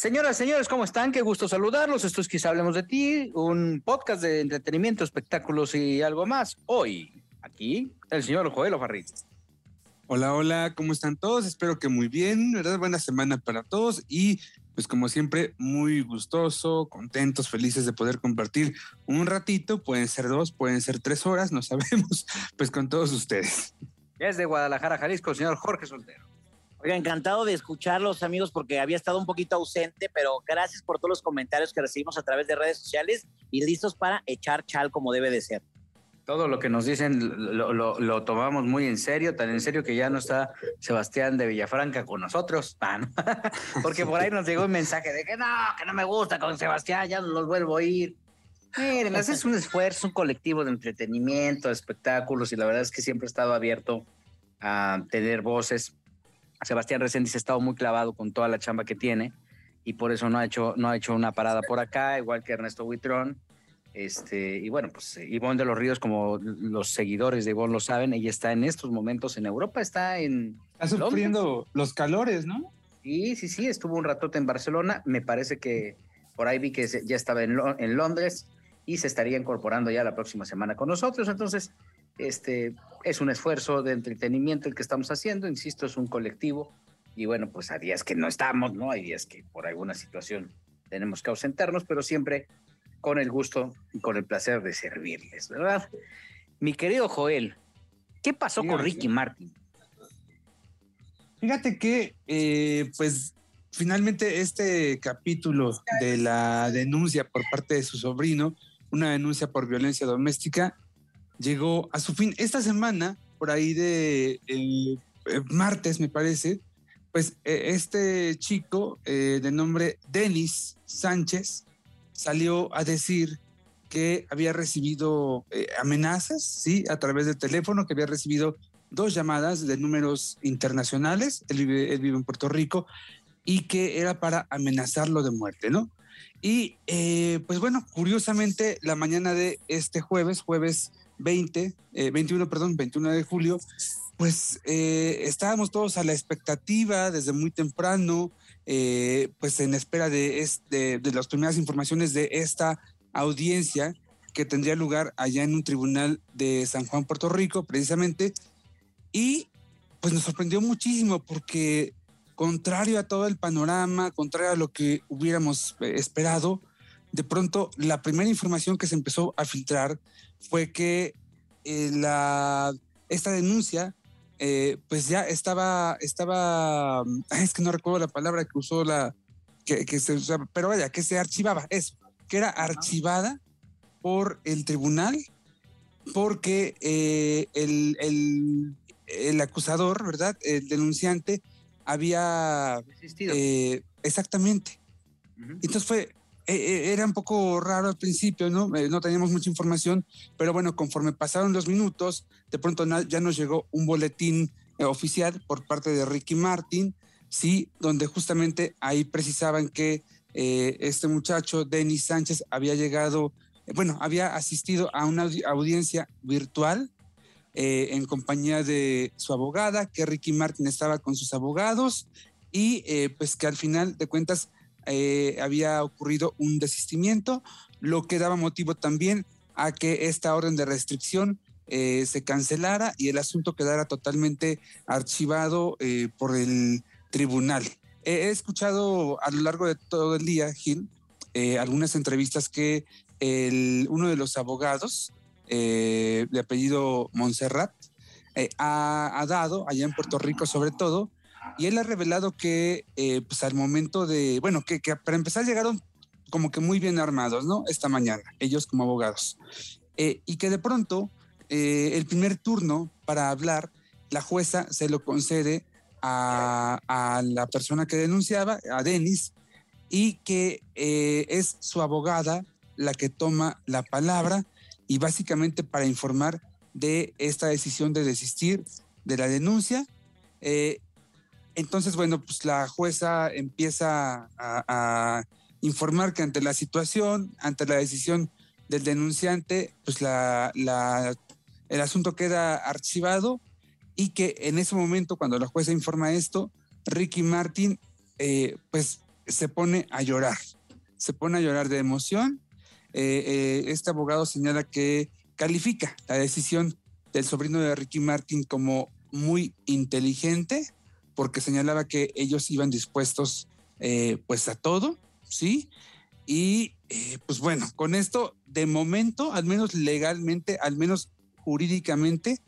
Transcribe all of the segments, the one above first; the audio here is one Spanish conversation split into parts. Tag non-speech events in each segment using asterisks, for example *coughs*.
Señoras, señores, ¿cómo están? Qué gusto saludarlos. Esto es Quizá Hablemos de Ti, un podcast de entretenimiento, espectáculos y algo más. Hoy, aquí, el señor Joel Ofarri. Hola, hola, ¿cómo están todos? Espero que muy bien, ¿verdad? Buena semana para todos y pues como siempre, muy gustoso, contentos, felices de poder compartir un ratito, pueden ser dos, pueden ser tres horas, no sabemos, *laughs* pues con todos ustedes. Desde Guadalajara, Jalisco, señor Jorge Soltero. Oiga, encantado de escucharlos, amigos, porque había estado un poquito ausente, pero gracias por todos los comentarios que recibimos a través de redes sociales y listos para echar chal como debe de ser. Todo lo que nos dicen lo, lo, lo tomamos muy en serio, tan en serio que ya no está Sebastián de Villafranca con nosotros, *laughs* ah, ¿no? *laughs* porque por ahí nos llegó un mensaje de que no, que no me gusta con Sebastián, ya no los vuelvo a ir. Miren, es un esfuerzo, un colectivo de entretenimiento, de espectáculos, y la verdad es que siempre he estado abierto a tener voces Sebastián Reséndiz ha estado muy clavado con toda la chamba que tiene y por eso no ha hecho, no ha hecho una parada por acá, igual que Ernesto Huitrón. Este, y bueno, pues Ivonne de los Ríos, como los seguidores de Ivonne lo saben, ella está en estos momentos en Europa, está en. Está sufriendo Londres. los calores, ¿no? Sí, sí, sí, estuvo un ratote en Barcelona. Me parece que por ahí vi que ya estaba en, en Londres y se estaría incorporando ya la próxima semana con nosotros. Entonces, este, es un esfuerzo de entretenimiento el que estamos haciendo, insisto, es un colectivo y bueno, pues hay días que no estamos, ¿no? Hay días que por alguna situación tenemos que ausentarnos, pero siempre con el gusto y con el placer de servirles, ¿verdad? Mi querido Joel, ¿qué pasó con Ricky Martin? Fíjate que, eh, pues, finalmente este capítulo de la denuncia por parte de su sobrino, una denuncia por violencia doméstica, llegó a su fin. Esta semana, por ahí de el, el martes, me parece, pues eh, este chico eh, de nombre Denis Sánchez salió a decir que había recibido eh, amenazas, sí, a través del teléfono, que había recibido dos llamadas de números internacionales, él vive, en Puerto Rico, y que era para amenazarlo de muerte, ¿no? Y eh, pues bueno, curiosamente, la mañana de este jueves, jueves 20, eh, 21, perdón, 21 de julio, pues eh, estábamos todos a la expectativa desde muy temprano, eh, pues en espera de, este, de las primeras informaciones de esta audiencia que tendría lugar allá en un tribunal de San Juan, Puerto Rico, precisamente. Y pues nos sorprendió muchísimo porque contrario a todo el panorama, contrario a lo que hubiéramos eh, esperado, de pronto la primera información que se empezó a filtrar fue que eh, la, esta denuncia eh, pues ya estaba, estaba, es que no recuerdo la palabra que usó la, que, que se usaba, pero vaya, que se archivaba, eso, que era archivada por el tribunal porque eh, el, el, el, acusador, ¿verdad? El denunciante había... Exactamente. Uh -huh. Entonces fue, era un poco raro al principio, ¿no? Eh, no teníamos mucha información, pero bueno, conforme pasaron los minutos, de pronto ya nos llegó un boletín eh, oficial por parte de Ricky Martin, sí, donde justamente ahí precisaban que eh, este muchacho, Denis Sánchez, había llegado, bueno, había asistido a una audiencia virtual eh, en compañía de su abogada, que Ricky Martin estaba con sus abogados y eh, pues que al final de cuentas eh, había ocurrido un desistimiento, lo que daba motivo también a que esta orden de restricción eh, se cancelara y el asunto quedara totalmente archivado eh, por el tribunal. he escuchado a lo largo de todo el día, Gil, eh, algunas entrevistas que el, uno de los abogados eh, de apellido Montserrat eh, ha, ha, dado allá en Puerto Rico sobre todo, y él ha revelado que eh, pues al momento de, bueno, que, para empezar llegaron como que muy bien armados, ¿no? Esta mañana, ellos como abogados, eh, y que de pronto eh, el primer turno para hablar la jueza se lo concede a, la persona que denunciaba, a Denis, y que es su abogada la que toma la palabra y básicamente para informar de esta decisión de desistir de la denuncia. Entonces, bueno, pues la jueza empieza a, informar que ante la situación, ante la decisión del denunciante, pues la, el asunto queda archivado y que en ese momento, cuando la jueza informa esto, Ricky Martin, eh, pues se pone a llorar, se pone a llorar de emoción. Eh, eh, este abogado señala que califica la decisión del sobrino de Ricky Martin como muy inteligente, porque señalaba que ellos iban dispuestos eh, pues a todo, ¿sí? Y pues bueno, con esto, de momento, al menos legalmente, al menos jurídicamente,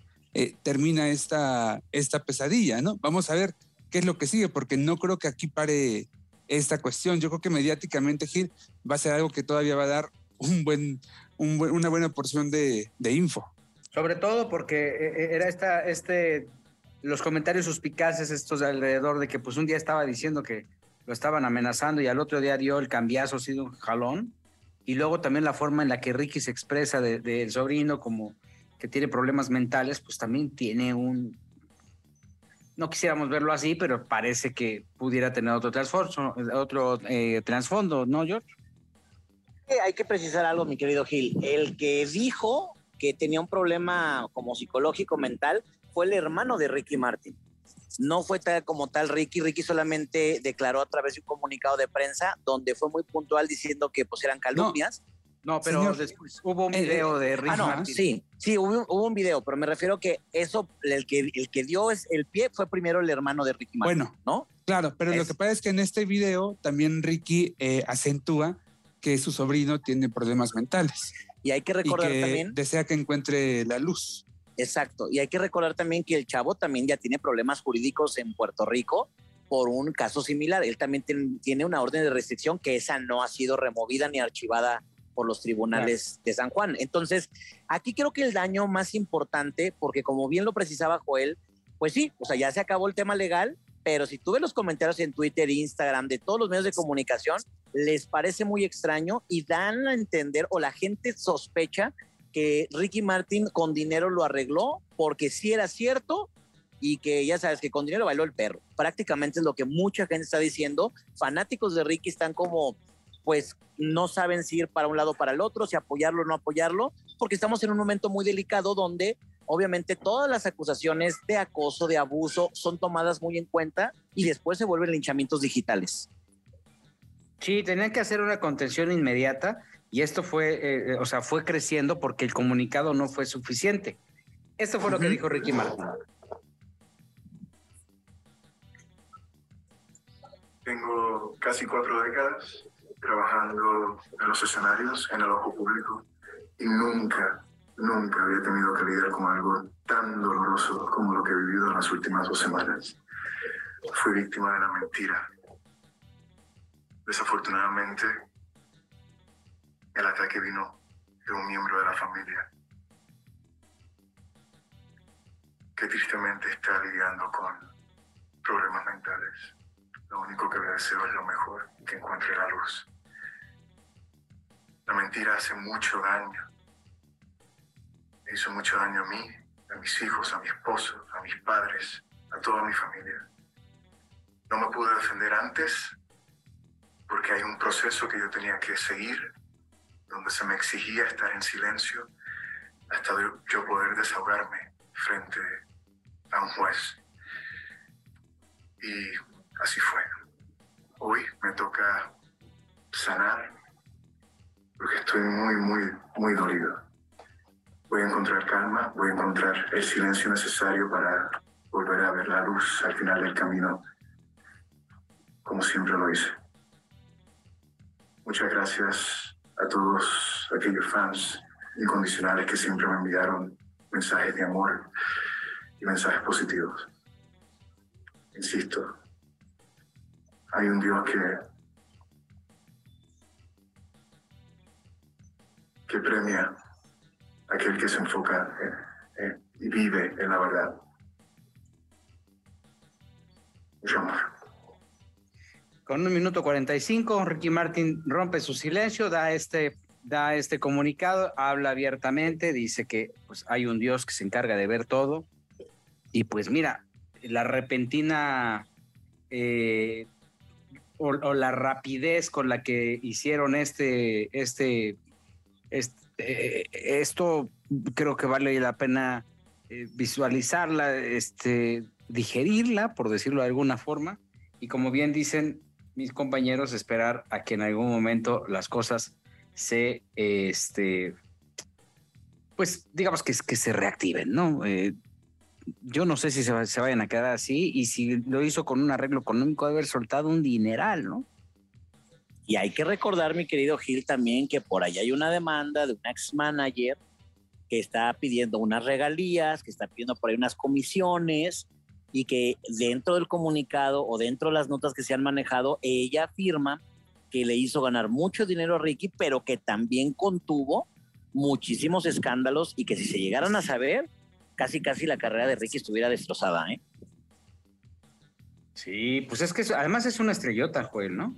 termina esta, esta pesadilla, ¿no? Vamos a ver qué es lo que sigue, porque no creo que aquí pare esta cuestión. Yo creo que mediáticamente, Gil, va a ser algo que todavía va a dar un buen, una buena porción de, info. Sobre todo porque eh, eh, era esta, este, los comentarios suspicaces estos de alrededor de que pues un día estaba diciendo que lo estaban amenazando y al otro día dio el cambiazo, ha sido un jalón. Y luego también la forma en la que Ricky se expresa del de, sobrino como que tiene problemas mentales, pues también tiene un, no quisiéramos verlo así, pero parece que pudiera tener otro otro eh, trasfondo, ¿no, George? Hay que precisar algo, mi querido Gil. El que dijo que tenía un problema como psicológico mental fue el hermano de Ricky Martin. No fue tal como tal Ricky. Ricky solamente declaró a través de un comunicado de prensa donde fue muy puntual diciendo que pues eran calumnias. No, pero después hubo un eh, video de Ricky ah, Sí, sí, hubo, un video, pero me refiero que eso, el que, el que dio es el pie fue primero el hermano de Ricky Martin. Bueno, ¿no? Claro, pero lo que pasa es que en este video también Ricky eh, acentúa que su sobrino tiene problemas mentales. Y hay que recordar y también. Desea que encuentre la luz. Exacto. Y hay que recordar también que el chavo también ya tiene problemas jurídicos en Puerto Rico por un caso similar. Él también tiene una orden de restricción que esa no ha sido removida ni archivada por los tribunales de San Juan. Entonces, aquí creo que el daño más importante, porque como bien lo precisaba Joel, pues sí, o sea, ya se acabó el tema legal, pero si tú ves los comentarios en Twitter, Instagram, de todos los medios de comunicación, les parece muy extraño y dan a entender o la gente sospecha que Ricky Martin con dinero lo arregló porque sí era cierto y que ya sabes que con dinero bailó el perro. Prácticamente es lo que mucha gente está diciendo. Fanáticos de Ricky están como pues no saben si ir para un lado o para el otro, si apoyarlo o no apoyarlo, porque estamos en un momento muy delicado donde obviamente todas las acusaciones de acoso, de abuso, son tomadas muy en cuenta y después se vuelven linchamientos digitales. Sí, tenían que hacer una contención inmediata y esto fue, eh, eh, o sea, fue creciendo porque el comunicado no fue suficiente. Esto fue lo que dijo Ricky Martin. Tengo casi cuatro décadas trabajando en los escenarios, en el ojo público, y nunca, nunca había tenido que lidiar con algo tan doloroso como lo que he vivido en las últimas dos semanas. Fui víctima de la mentira. Desafortunadamente, el ataque vino de un miembro de la familia que tristemente está lidiando con problemas mentales. Lo único que le deseo es lo mejor, que encuentre la luz. La mentira hace mucho daño. Me hizo mucho daño a mí, a mis hijos, a mi esposo, a mis padres, a toda mi familia. No me pude defender antes porque hay un proceso que yo tenía que seguir, donde se me exigía estar en silencio hasta yo poder desahogarme frente a un juez. Y así fue. Hoy me toca sanar porque estoy muy, muy, muy dolido. Voy a encontrar calma, voy a encontrar el silencio necesario para volver a ver la luz al final del camino, como siempre lo hice. Muchas gracias a todos aquellos fans incondicionales que siempre me enviaron mensajes de amor y mensajes positivos. Insisto, hay un Dios que que premia a aquel que se enfoca y vive en la verdad. mucho amor. Con un minuto 45, Ricky Martin rompe su silencio, da este, da este comunicado, habla abiertamente, dice que pues, hay un Dios que se encarga de ver todo. Y pues mira, la repentina eh, o, o, la rapidez con la que hicieron este, este, este eh, esto creo que vale la pena eh, visualizarla, este, digerirla, por decirlo de alguna forma, y como bien dicen mis compañeros, esperar a que en algún momento las cosas se, este, pues digamos que, que se reactiven, ¿no? Eh, yo no sé si se, se, vayan a quedar así y si lo hizo con un arreglo económico haber soltado un dineral, ¿no? Y hay que recordar, mi querido Gil, también que por ahí hay una demanda de un ex manager que está pidiendo unas regalías, que está pidiendo por ahí unas comisiones y que dentro del comunicado o dentro de las notas que se han manejado, ella afirma que le hizo ganar mucho dinero a Ricky, pero que también contuvo muchísimos escándalos y que si se llegaran a saber, casi casi la carrera de Ricky estuviera destrozada, ¿eh? Sí, pues es que además es una estrellota, Joel, ¿no?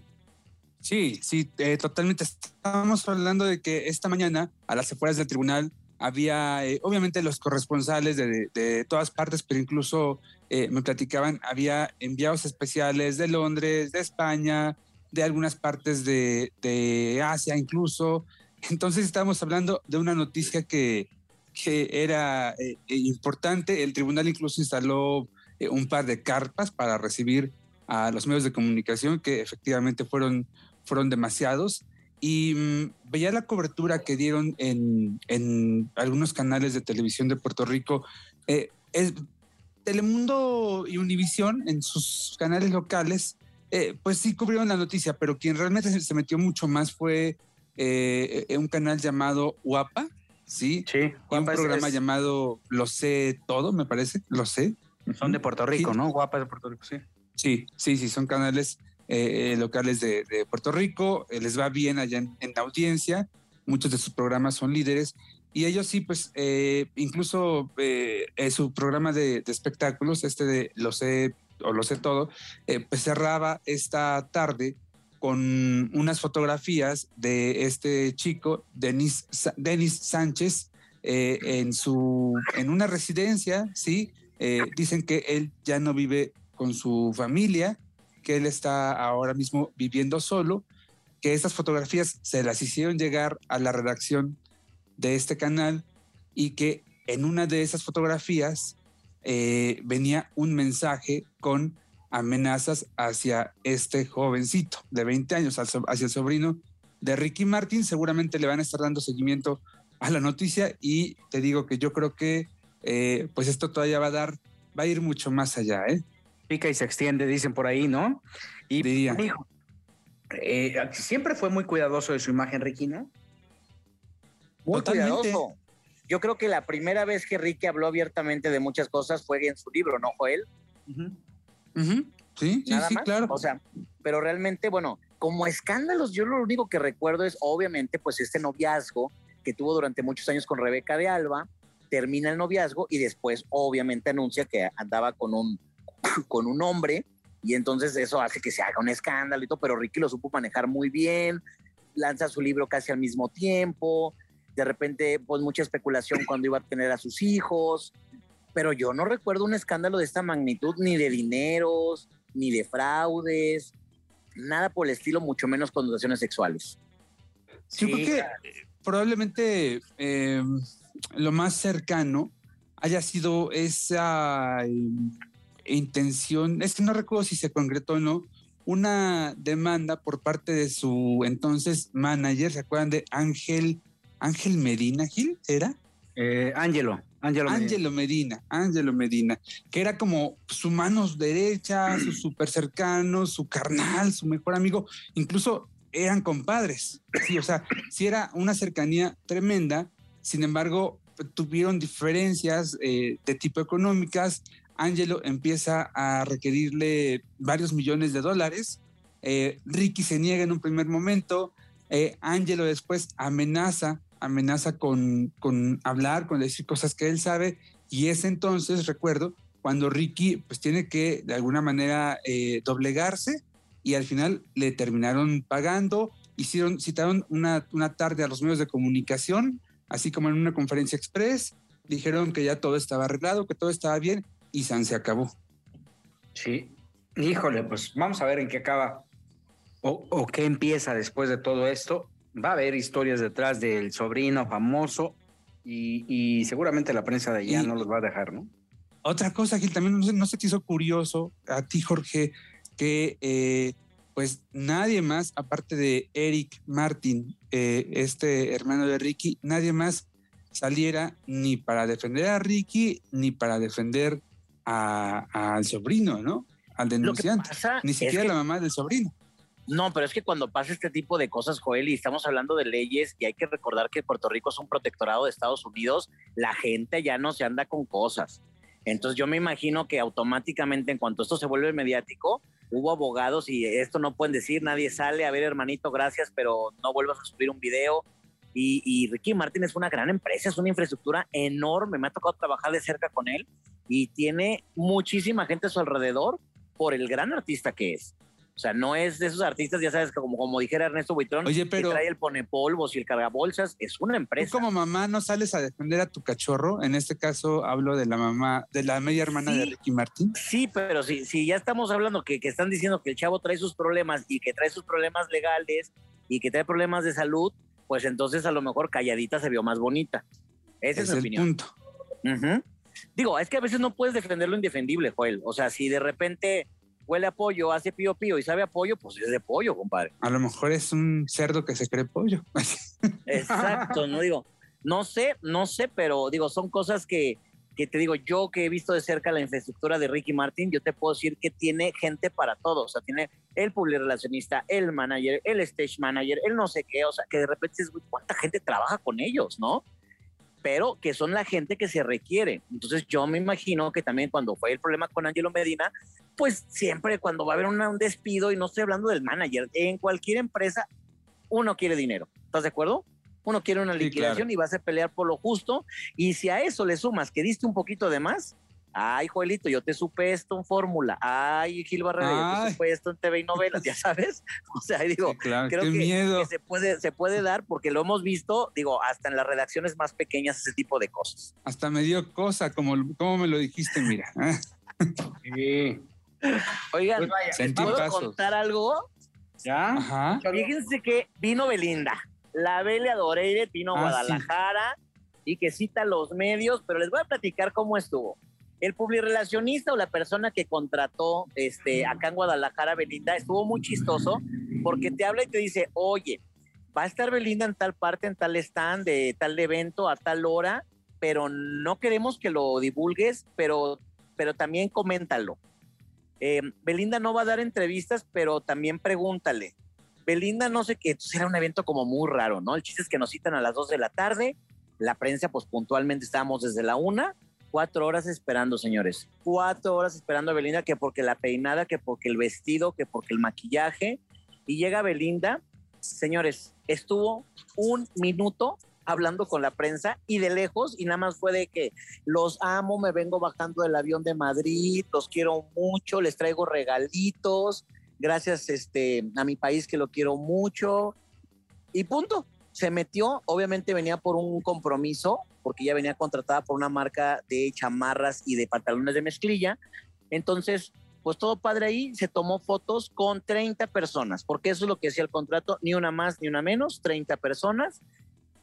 Sí, sí, eh, totalmente. Estamos hablando de que esta mañana, a las afueras del tribunal, había eh, obviamente los corresponsales de, de, todas partes, pero incluso eh, me platicaban, había enviados especiales de Londres, de España, de algunas partes de, de Asia incluso. Entonces estamos hablando de una noticia que, que era eh, importante. El tribunal incluso instaló eh, un par de carpas para recibir a los medios de comunicación, que efectivamente fueron, fueron demasiados y mmm, veía la cobertura que dieron en, en, algunos canales de televisión de Puerto Rico. Eh, es, Telemundo y Univisión en sus canales locales, eh, pues sí cubrieron la noticia, pero quien realmente *laughs* se, metió mucho más fue eh, un canal llamado Guapa, ¿sí? Sí. un programa es... llamado Lo sé todo, me parece, Lo sé. Son de Puerto Rico, sí. ¿no? Guapa de Puerto Rico, sí. Sí, sí, sí, son canales eh, locales de, de, Puerto Rico, eh, les va bien allá en, en, la audiencia, muchos de sus programas son líderes y ellos sí, pues eh, incluso eh, su programa de, de, espectáculos, este de Lo sé o Lo sé todo, eh, pues cerraba esta tarde con unas fotografías de este chico, Denis, Denis Sánchez, eh, en, su, en una residencia, ¿sí? dicen que él ya no vive con su familia, que él está ahora mismo viviendo solo, que estas fotografías se las hicieron llegar a la redacción de este canal y que en una de esas fotografías eh, venía un mensaje con amenazas hacia este jovencito de 20 años, hacia el sobrino de Ricky Martin. Seguramente le van a estar dando seguimiento a la noticia y te digo que yo creo que eh, pues esto todavía va a dar, va a ir mucho más allá, ¿eh? pica y se extiende, dicen por ahí, ¿no? Y Diría. dijo, eh, siempre fue muy cuidadoso de su imagen, Ricky, ¿no? Muy Totalmente. cuidadoso. Yo creo que la primera vez que Ricky habló abiertamente de muchas cosas fue en su libro, ¿no, Joel? Uh -huh. Uh -huh. Sí, Nada sí, más. claro. O sea, pero realmente, bueno, como escándalos, yo lo único que recuerdo es, obviamente, pues este noviazgo que tuvo durante muchos años con Rebeca de Alba, termina el noviazgo y después, obviamente, anuncia que andaba con un *coughs* con un hombre y entonces eso hace que se haga un escándalo y todo, pero Ricky lo supo manejar muy bien, lanza su libro casi al mismo tiempo, de repente pues mucha especulación cuando iba a tener a sus hijos, pero yo no recuerdo un escándalo de esta magnitud, ni de dineros, ni de fraudes, nada por el estilo, mucho menos connotaciones sexuales. Sí, sí porque probablemente eh, lo más cercano haya sido esa... Eh, intención, es que no recuerdo si se concretó o no, una demanda por parte de su entonces manager, ¿se acuerdan de Ángel, Ángel Medina, Gil? ¿Era? Eh, Ángelo. Ángelo Medina. Medina, Ángelo Medina, que era como su mano derecha, *clears throat* su súper cercano, su carnal, su mejor amigo, incluso eran compadres, sí, o sea, sí era una cercanía tremenda, sin embargo, tuvieron diferencias eh, de tipo económicas, Angelo empieza a requerirle varios millones de dólares. Eh, Ricky se niega en un primer momento. Eh, Angelo después amenaza, amenaza con, con hablar, con decir cosas que él sabe. Y es entonces, recuerdo, cuando Ricky pues tiene que de alguna manera eh, doblegarse y al final le terminaron pagando, hicieron, citaron una, una tarde a los medios de comunicación, así como en una conferencia express, dijeron que ya todo estaba arreglado, que todo estaba bien y San se acabó. Sí, híjole, pues vamos a ver en qué acaba o, o qué empieza después de todo esto. Va a haber historias detrás del sobrino famoso y, y seguramente la prensa de allá Y- no los va a dejar, ¿no? Otra cosa, Gil, también no se, no se te hizo curioso a ti, Jorge, que eh, pues nadie más, aparte de Eric Martin, eh, este hermano de Ricky, nadie más saliera ni para defender a Ricky ni para defender a- al sobrino, ¿no? Al Lo que denunciante. pasa Ni es siquiera que- la mamá del sobrino. No, pero es que cuando pasa este tipo de cosas, Joel, y estamos hablando de leyes, y hay que recordar que Puerto Rico es un protectorado de Estados Unidos, la gente ya no se anda con cosas. Entonces yo me imagino que automáticamente en cuanto esto se vuelve mediático, hubo abogados y esto no pueden decir, nadie sale, a ver hermanito, gracias, pero no vuelvas a subir un video. Y, Ricky Martin es una gran empresa, es una infraestructura enorme, me ha tocado trabajar de cerca con él y tiene muchísima gente a su alrededor por el gran artista que es. O sea, no es de esos artistas, ya sabes, como, como dijera Ernesto Buitrón, Oye, pero- que trae el pone polvos y el cargabolsas, es una Tú empresa. como mamá no sales a defender a tu cachorro. En este caso hablo de la mamá, de la media hermana de. Ricky Martin. Sí, pero si, si ya estamos hablando que, que están diciendo que el chavo trae sus problemas y que trae sus problemas legales y que trae problemas de salud, pues entonces a lo mejor calladita se vio más bonita. Esa es, es mi el opinión. punto. Digo, es que a veces no puedes defender lo indefendible, Joel. O sea, si de repente huele a pollo, hace pío pío y sabe a pollo, pues es de pollo, compadre. A lo mejor es un cerdo que se cree pollo. *laughs* Exacto, no digo, no sé, no sé, pero digo, son cosas que, que te digo, yo que he visto de cerca la infraestructura de Ricky Martin, yo te puedo decir que tiene gente para todo, o sea, tiene el publirelacionista, el manager, el stage manager, el no sé qué, o sea, que de repente "Güey, ¿cuánta gente trabaja con ellos, no? Pero que son la gente que se requiere. Entonces yo me imagino que también cuando fue el problema con Angelo Medina, pues siempre cuando va a haber una- un despido, y no estoy hablando del manager, en cualquier empresa uno quiere dinero. ¿Estás de acuerdo? Uno quiere una Sí, liquidación y vas a pelear por lo justo. Y si a eso le sumas que diste un poquito de más, ay, Joelito, yo te supe esto en fórmula. Ay, Gil Barrera, yo te supe esto en TV y novelas, ya sabes. *laughs* O sea, digo, Sí, claro, creo que, miedo. que se, puede, se puede dar porque lo hemos visto, digo, hasta en las redacciones más pequeñas, ese tipo de cosas. Hasta me dio cosa, como, como me lo dijiste, mira. ¿eh? *laughs* Sí. Oigan, Pues vaya, ¿puedo pasos. contar algo? ¿Ya? Ajá. Fíjense que vino Belinda, la Belle Adoreire vino a Ah, Guadalajara y que cita los medios, pero les voy a platicar cómo estuvo. El publirelacionista o la persona que contrató este, acá en Guadalajara Belinda estuvo muy chistoso porque te habla y te dice, oye, va a estar Belinda en tal parte, en tal stand, de tal evento, a tal hora, pero no queremos que lo divulgues, pero, pero también coméntalo. Eh, Belinda no va a dar entrevistas, pero también pregúntale. Belinda no sé qué, entonces era un evento como muy raro, ¿no? El chiste es que nos citan a las 2 de la tarde, la prensa pues puntualmente estábamos desde la una, cuatro horas esperando, señores, cuatro horas esperando a Belinda, que porque la peinada, que porque el vestido, que porque el maquillaje, y llega Belinda, señores, estuvo un minuto hablando con la prensa y de lejos y nada más fue de que los amo, me vengo bajando del avión de Madrid, los quiero mucho, les traigo regalitos, gracias este, a mi país que lo quiero mucho y punto. Se metió, obviamente venía por un compromiso, porque ya venía contratada por una marca de chamarras y de pantalones de mezclilla. Entonces, pues todo padre ahí, se tomó fotos con 30 personas, porque eso es lo que decía el contrato, ni una más ni una menos, 30 personas.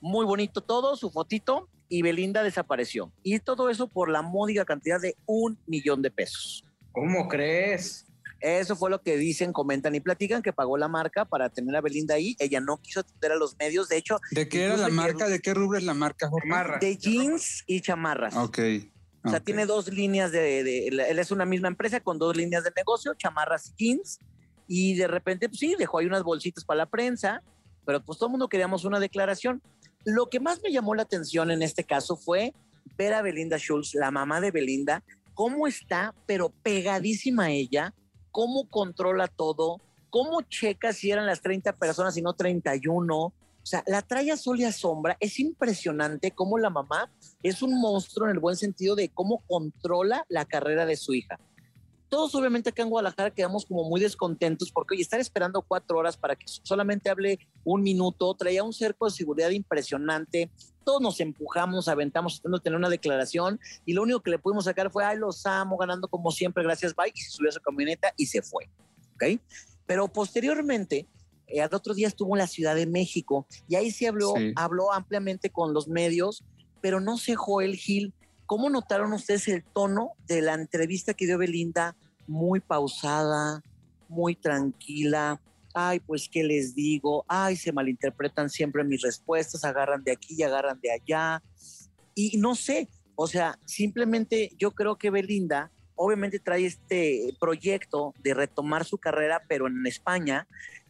Muy bonito todo, su fotito, y Belinda desapareció. Y todo eso por la módica cantidad de un millón de pesos. ¿Cómo crees? Eso fue lo que dicen, comentan y platican que pagó la marca para tener a Belinda ahí. Ella no quiso atender a los medios. De hecho, ¿De qué era la marca? ¿De qué rubro es la marca? Marra. de jeans y chamarras. Ok. O sea, tiene dos líneas de, de- Él es una misma empresa con dos líneas de negocio, chamarras y jeans. Y de repente, pues sí, dejó ahí unas bolsitas para la prensa, pero pues todo el mundo queríamos una declaración. Lo que más me llamó la atención en este caso fue ver a Belinda Schultz, la mamá de Belinda, cómo está, pero pegadísima a ella, cómo controla todo, cómo checa si eran las 30 personas y no 31. O sea, la trae a sol y a sombra. Es impresionante cómo la mamá es un monstruo en el buen sentido de cómo controla la carrera de su hija. Todos obviamente acá en Guadalajara quedamos como muy descontentos porque oye, estar esperando cuatro horas para que solamente hable un minuto, traía un cerco de seguridad impresionante, todos nos empujamos, aventamos, tratando tener una declaración y lo único que le pudimos sacar fue, ay, los amo, ganando como siempre, gracias, bye, y se subió a su camioneta y se fue, ¿ok? Pero posteriormente, eh, al otro día estuvo en la Ciudad de México y ahí sí habló, habló ampliamente con los medios, pero no sé, Joel Gil, ¿cómo notaron ustedes el tono de la entrevista que dio Belinda? Muy pausada, muy tranquila. Ay, pues, ¿qué les digo? Ay, se malinterpretan siempre mis respuestas, agarran de aquí y agarran de allá. Y no sé, o sea, simplemente yo creo que Belinda obviamente trae este proyecto de retomar su carrera, pero en España.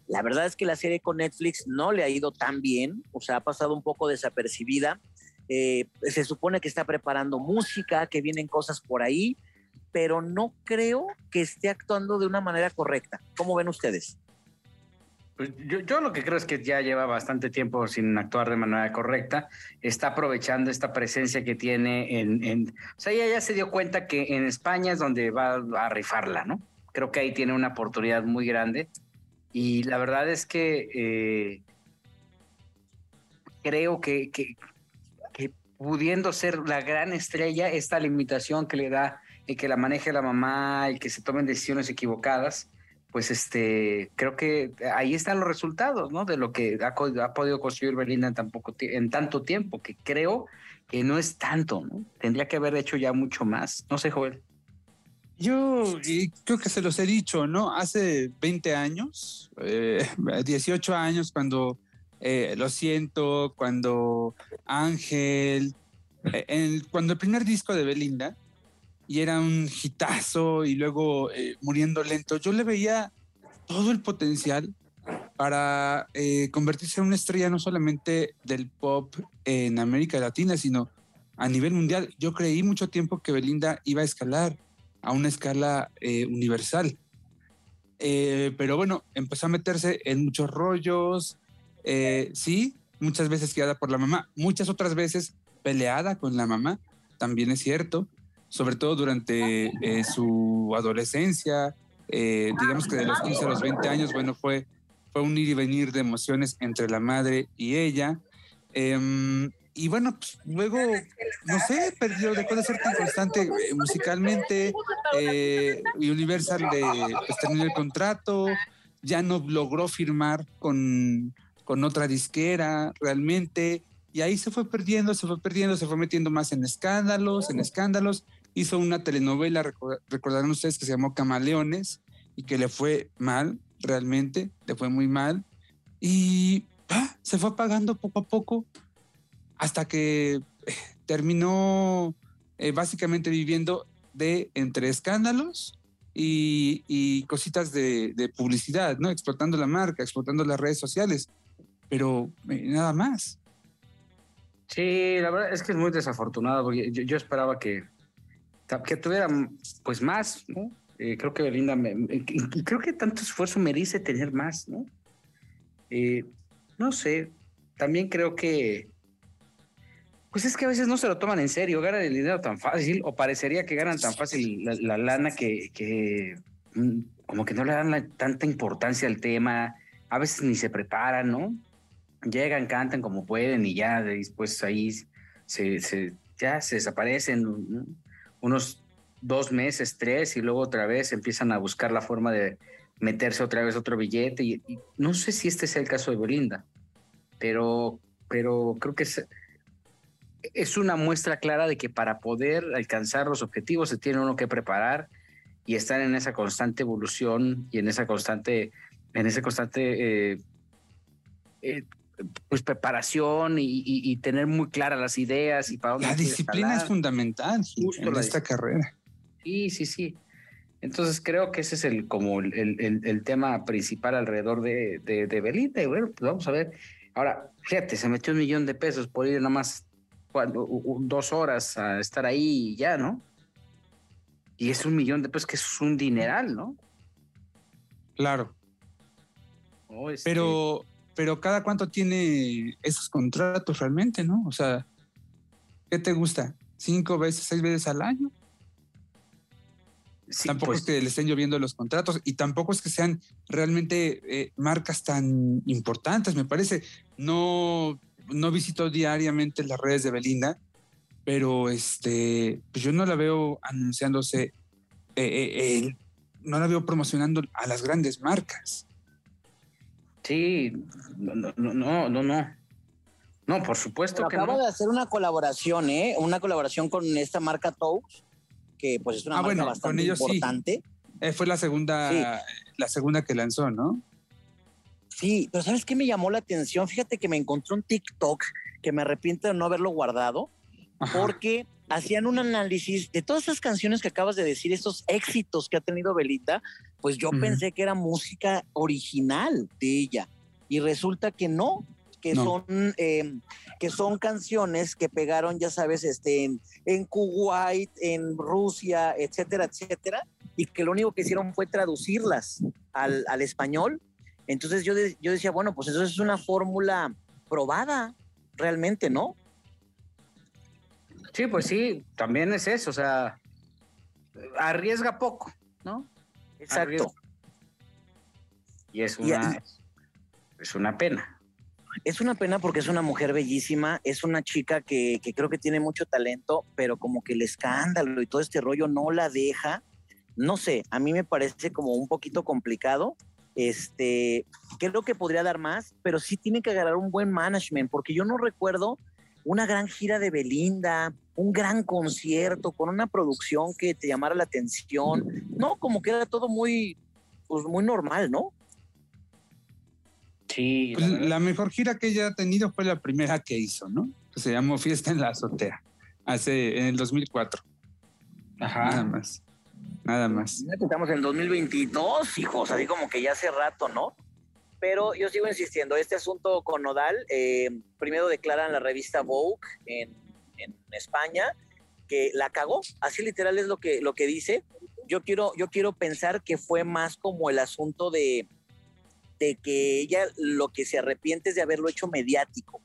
La verdad es que la serie con Netflix no le ha ido tan bien, o sea, ha pasado un poco desapercibida. Eh, se supone que está preparando música, que vienen cosas por ahí, pero no creo que esté actuando de una manera correcta. ¿Cómo ven ustedes? Pues yo, lo que creo es que ya lleva bastante tiempo sin actuar de manera correcta. Está aprovechando esta presencia que tiene en, O sea, ella ya se dio cuenta que en España es donde va a rifarla, ¿no? Creo que ahí tiene una oportunidad muy grande. Y la verdad es que eh, creo que, pudiendo ser la gran estrella, esta limitación que le da el que la maneje la mamá, y que se tomen decisiones equivocadas, pues este, creo que ahí están los resultados, ¿no? De lo que ha, podido construir Belinda en, tan poco, en tanto tiempo, que creo que no es tanto, ¿no? Tendría que haber hecho ya mucho más. No sé, Joel. Yo creo que se los he dicho, ¿no? Hace 20 años, 18 eh, años, cuando eh, Lo Siento, cuando Ángel, eh, cuando el primer disco de Belinda, y era un hitazo y luego eh, muriendo lento. Yo le veía todo el potencial para convertirse en una estrella no solamente del pop en América Latina, sino a nivel mundial. Yo creí mucho tiempo que Belinda iba a escalar a una escala universal. pero bueno, empezó a meterse en muchos rollos, sí, muchas veces guiada por la mamá, muchas otras veces peleada con la mamá, también es cierto sobre todo durante eh, su adolescencia, eh, digamos que de los 15 a los 20 años, bueno, fue, fue un ir y venir de emociones entre la madre y ella. Em, y bueno, pues, luego, no sé, perdió, dejó de ser tan constante eh, musicalmente. Universal de, pues, terminó el contrato, ya no logró firmar con, con otra disquera realmente. Y ahí se fue perdiendo, se fue perdiendo, se fue metiendo más en escándalos, en escándalos hizo una telenovela, recordarán ustedes, que se llamó Camaleones y que le fue mal, realmente, le fue muy mal. Y ah, se fue apagando poco a poco hasta que eh, terminó eh, básicamente viviendo de entre escándalos y, cositas de, publicidad, ¿no? Explotando la marca, explotando las redes sociales, pero eh, nada más. Sí, la verdad es que es muy desafortunado, porque yo esperaba que, que tuviera pues más, ¿no? Eh, creo que Belinda, creo que tanto esfuerzo merece tener más, ¿no? Eh, no sé, también creo que, pues es que a veces no se lo toman en serio, ganan el dinero tan fácil, o parecería que ganan tan fácil la, lana que, que, mm, como que no le dan tanta importancia al tema, a veces ni se preparan, ¿no? Llegan, cantan como pueden y ya después ahí se, se ya se desaparecen, ¿no? unos dos meses, tres, y luego otra vez empiezan a buscar la forma de meterse otra vez otro billete. Y, no sé si este sea el caso de Belinda, pero, pero creo que es, es una muestra clara de que para poder alcanzar los objetivos se tiene uno que preparar y estar en esa constante evolución y en esa constante, en ese constante eh, eh, pues preparación y, tener muy claras las ideas y para dónde la disciplina es fundamental en esta carrera. Sí sí sí. Entonces creo que ese es el como el, el, tema principal alrededor de, de, de Belinda y bueno pues vamos a ver. Ahora fíjate se metió un millón de pesos por ir nada más dos horas a estar ahí y ya no y es un millón de pesos que es un dineral no claro. Pero pero cada cuánto tiene esos contratos realmente, ¿no? O sea, ¿qué te gusta? ¿Cinco veces, seis veces al año? tampoco pues es que le estén lloviendo los contratos y tampoco es que sean realmente eh, marcas tan importantes, me parece. No, no visito diariamente las redes de Belinda, pero este, pues yo no la veo anunciándose, eh, eh, no la veo promocionando a las grandes marcas. Sí, no, no, no, no, por supuesto Pero que acaba no. de hacer una colaboración, ¿eh? Una colaboración con esta marca Tous, que pues es una Ah, marca bueno, con bastante ellos sí. importante. Eh, fue la segunda, Sí. la segunda que lanzó, ¿no? Sí, pero ¿sabes qué me llamó la atención? Fíjate que me encontré un TikTok que me arrepiento de no haberlo guardado, Ajá. porque hacían un análisis de todas esas canciones que acabas de decir, esos éxitos que ha tenido Belinda, pues yo Ujú. pensé que era música original de ella. Y resulta que no, que No. son eh, que son canciones que pegaron, ya sabes, este, en, en Kuwait, en Rusia, etcétera, etcétera, y que lo único que hicieron fue traducirlas al, al español. Entonces yo, de- yo decía, bueno, pues eso es una fórmula probada, realmente, ¿no? Sí, pues sí, también es eso, o sea, arriesga poco, ¿no? Exacto. Arriesga. Y es Y- una, es una pena. Es una pena porque es una mujer bellísima, es una chica que, que creo que tiene mucho talento, pero como que el escándalo y todo este rollo no la deja. No sé, a mí me parece como un poquito complicado. Este, creo que podría dar más, pero sí tiene que agarrar un buen management, porque yo no recuerdo una gran gira de Belinda, un gran concierto con una producción que te llamara la atención. No, como que era todo muy, pues muy normal, ¿no? Sí, Pues la mejor gira que ella ha tenido fue la primera que hizo, ¿no? Que se llamó Fiesta en la Azotea, hace en el 2004. Nada Ajá. más. Nada más. Ya que Estamos en 2022, hijos, así como que ya hace rato, ¿no? Pero yo sigo insistiendo, este asunto con Nodal, eh, primero declaran la revista Vogue en, en España que la cagó, así literal es lo que, lo que dice. Yo quiero, yo quiero pensar que fue más como el asunto de, de que ella lo que se arrepiente es de haberlo hecho mediático,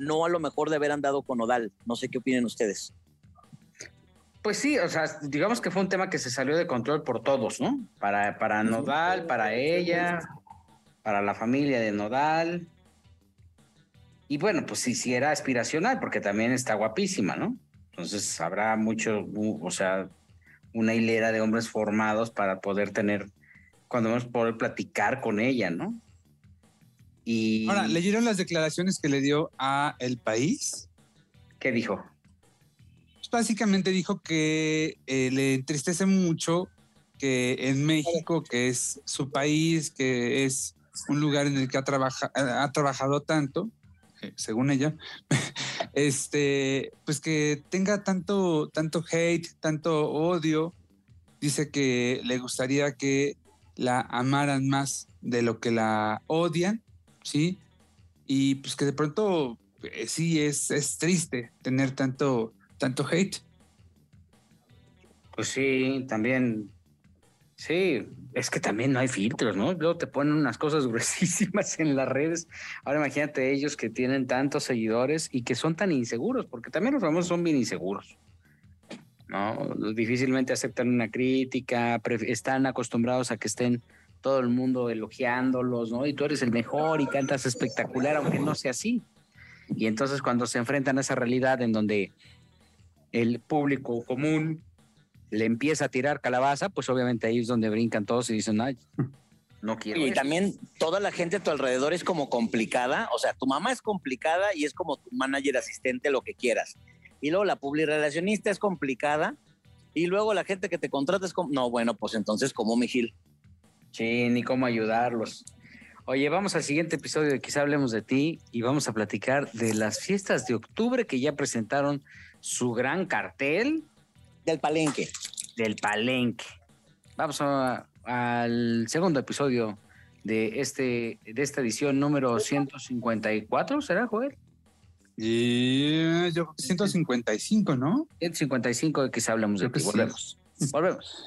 no a lo mejor de haber andado con Nodal. No sé qué opinen ustedes. Pues sí, o sea, digamos que fue un tema que se salió de control por todos, ¿no? Para, para Nodal, para ella, para la familia de Nodal. Y bueno, pues sí, sí era aspiracional, porque también está guapísima, ¿no? Entonces habrá mucho, o sea, una hilera de hombres formados para poder tener, cuando menos poder platicar con ella, ¿no? Y Ahora, ¿leyeron las declaraciones que le dio a El País? ¿qué dijo? Pues básicamente dijo que eh, le entristece mucho que en México, que es su país, que es un lugar en el que ha, trabaja- ha trabajado tanto, eh, según ella, *laughs* este, pues que tenga tanto, tanto hate, tanto odio. Dice que le gustaría que la amaran más de lo que la odian, ¿sí? Y pues que de pronto eh, sí es, es triste tener tanto, tanto hate. Pues sí, también. Sí, es que también no hay filtros, ¿no? Luego te ponen unas cosas *laughs* gruesísimas en las redes. Ahora imagínate ellos que tienen tantos seguidores y que son tan inseguros, porque también los famosos son bien inseguros. ¿No? Difícilmente aceptan una crítica, están acostumbrados a que estén todo el mundo elogiándolos, ¿no? Y tú eres el mejor y cantas espectacular, aunque no sea así. Y entonces cuando se enfrentan a esa realidad en donde el público común le empieza a tirar calabaza, pues obviamente ahí es donde brincan todos y dicen, ay, no quiero. Y eso". también toda la gente a tu alrededor es como complicada, o sea, tu mamá es complicada y es como tu manager asistente, lo que quieras. Y luego la publirelacionista es complicada y luego la gente que te contrata es como, no, bueno, pues entonces como mi Gil. Sí, ni cómo ayudarlos. Oye, vamos al siguiente episodio de Quizá hablemos de ti y vamos a platicar de las fiestas de octubre que ya presentaron su gran cartel Del palenque. del palenque. Vamos a- al segundo episodio de, este, de esta edición número 154, ¿será, Joel? Y yo creo que 155, ¿no? 155 de Quizá hablemos de que ti. sí. Volvemos. *laughs* Volvemos.